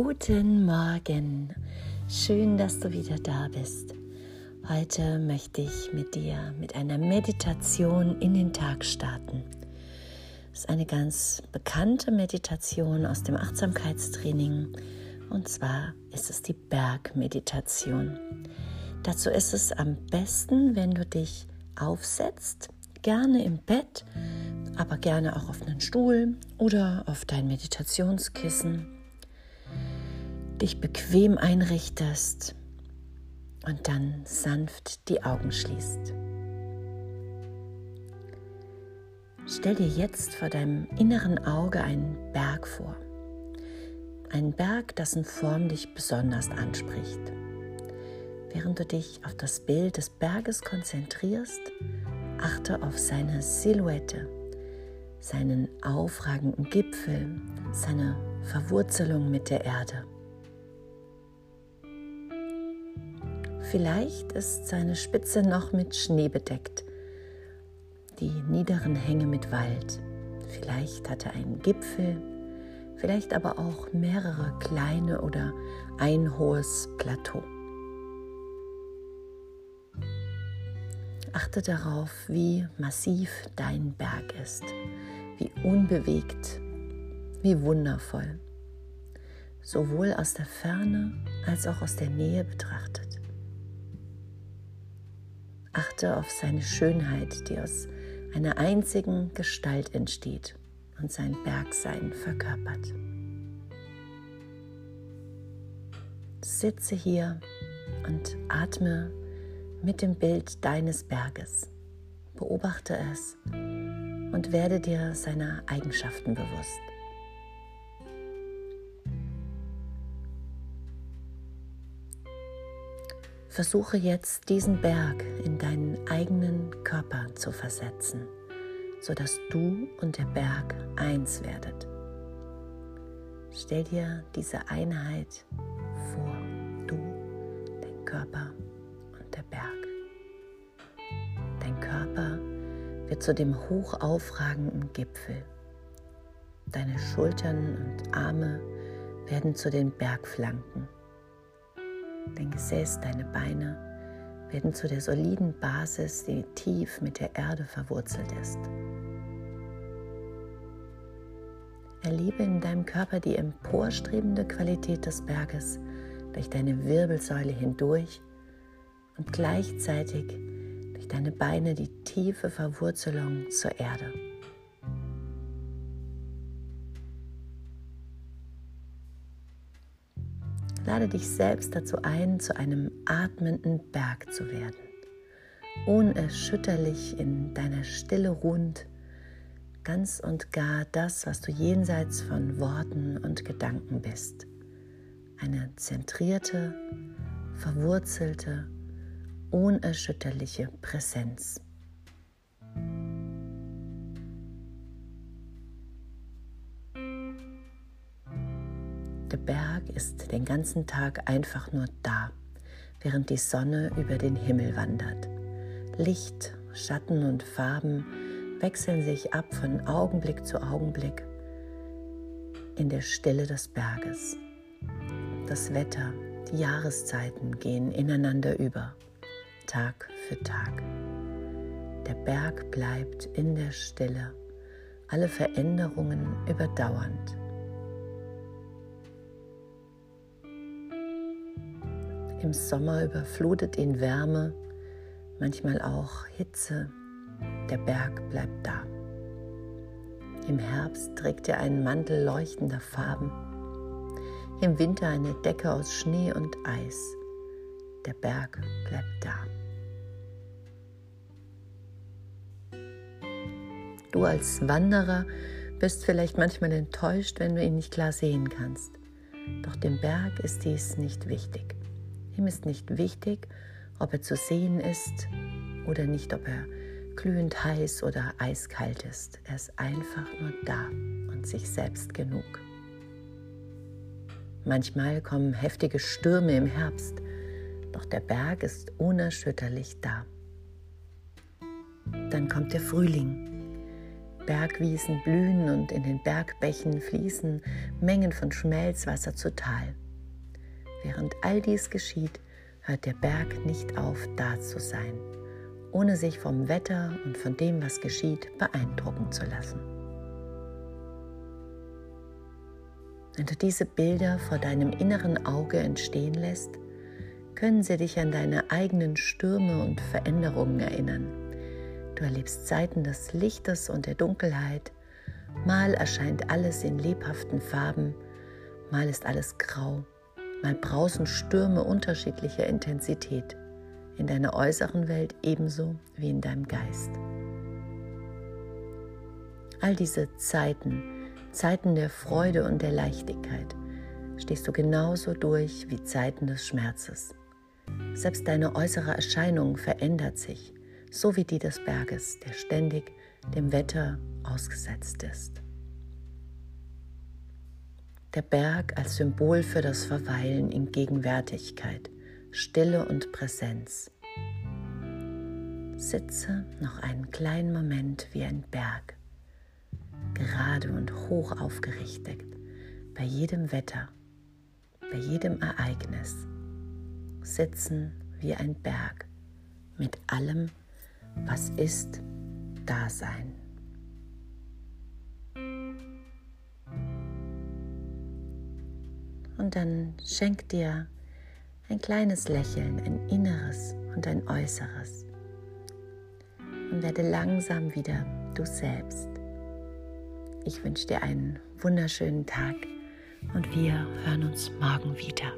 Guten Morgen, schön, dass du wieder da bist. Heute möchte ich mit dir mit einer Meditation in den Tag starten. Es ist eine ganz bekannte Meditation aus dem Achtsamkeitstraining und zwar ist es die Bergmeditation. Dazu ist es am besten, wenn du dich aufsetzt, gerne im Bett, aber gerne auch auf einen Stuhl oder auf dein Meditationskissen, dich bequem einrichtest und dann sanft die Augen schließt. Stell dir jetzt vor deinem inneren Auge einen Berg vor. Einen Berg, dessen Form dich besonders anspricht. Während du dich auf das Bild des Berges konzentrierst, achte auf seine Silhouette, seinen aufragenden Gipfel, seine Verwurzelung mit der Erde. Vielleicht ist seine Spitze noch mit Schnee bedeckt, die niederen Hänge mit Wald. Vielleicht hat er einen Gipfel, vielleicht aber auch mehrere kleine oder ein hohes Plateau. Achte darauf, wie massiv dein Berg ist, wie unbewegt, wie wundervoll, sowohl aus der Ferne als auch aus der Nähe betrachtet. Achte auf seine Schönheit, die aus einer einzigen Gestalt entsteht und sein Bergsein verkörpert. Sitze hier und atme mit dem Bild deines Berges. Beobachte es und werde dir seiner Eigenschaften bewusst. Versuche jetzt diesen Berg in deinen eigenen Körper zu versetzen, sodass du und der Berg eins werdet. Stell dir diese Einheit vor, du, dein Körper und der Berg. Dein Körper wird zu dem hochaufragenden Gipfel. Deine Schultern und Arme werden zu den Bergflanken. Dein Gesäß, deine Beine werden zu der soliden Basis, die tief mit der Erde verwurzelt ist. Erlebe in deinem Körper die emporstrebende Qualität des Berges durch deine Wirbelsäule hindurch und gleichzeitig durch deine Beine die tiefe Verwurzelung zur Erde. Lade dich selbst dazu ein, zu einem atmenden Berg zu werden, unerschütterlich in deiner Stille ruhend, ganz und gar das, was du jenseits von Worten und Gedanken bist. Eine zentrierte, verwurzelte, unerschütterliche Präsenz. Berg ist den ganzen Tag einfach nur da, während die Sonne über den Himmel wandert. Licht, Schatten und Farben wechseln sich ab von Augenblick zu Augenblick in der Stille des Berges. Das Wetter, die Jahreszeiten gehen ineinander über, Tag für Tag. Der Berg bleibt in der Stille, alle Veränderungen überdauernd. Im Sommer überflutet ihn Wärme, manchmal auch Hitze. Der Berg bleibt da. Im Herbst trägt er einen Mantel leuchtender Farben. Im Winter eine Decke aus Schnee und Eis. Der Berg bleibt da. Du als Wanderer bist vielleicht manchmal enttäuscht, wenn du ihn nicht klar sehen kannst. Doch dem Berg ist dies nicht wichtig. Ihm ist nicht wichtig, ob er zu sehen ist oder nicht, ob er glühend heiß oder eiskalt ist. Er ist einfach nur da und sich selbst genug. Manchmal kommen heftige Stürme im Herbst, doch der Berg ist unerschütterlich da. Dann kommt der Frühling, Bergwiesen blühen und in den Bergbächen fließen Mengen von Schmelzwasser zu Tal. Während all dies geschieht, hört der Berg nicht auf, da zu sein, ohne sich vom Wetter und von dem, was geschieht, beeindrucken zu lassen. Wenn du diese Bilder vor deinem inneren Auge entstehen lässt, können sie dich an deine eigenen Stürme und Veränderungen erinnern. Du erlebst Zeiten des Lichtes und der Dunkelheit, mal erscheint alles in lebhaften Farben, mal ist alles grau, mal brausen Stürme unterschiedlicher Intensität in deiner äußeren Welt ebenso wie in deinem Geist. All diese Zeiten Zeiten der Freude und der Leichtigkeit stehst du genauso durch wie Zeiten des Schmerzes. Selbst deine äußere Erscheinung verändert sich, so wie die des Berges, der ständig dem Wetter ausgesetzt ist. Der Berg als Symbol für das Verweilen in Gegenwärtigkeit, Stille und Präsenz. Sitze noch einen kleinen Moment wie ein Berg gerade und hoch aufgerichtet, bei jedem Wetter, bei jedem Ereignis, sitzen wie ein Berg mit allem, was ist, Dasein. Und dann schenk dir ein kleines Lächeln, ein inneres und ein äußeres. Und werde langsam wieder du selbst. Ich wünsche dir einen wunderschönen Tag und wir hören uns morgen wieder.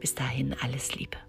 Bis dahin alles Liebe.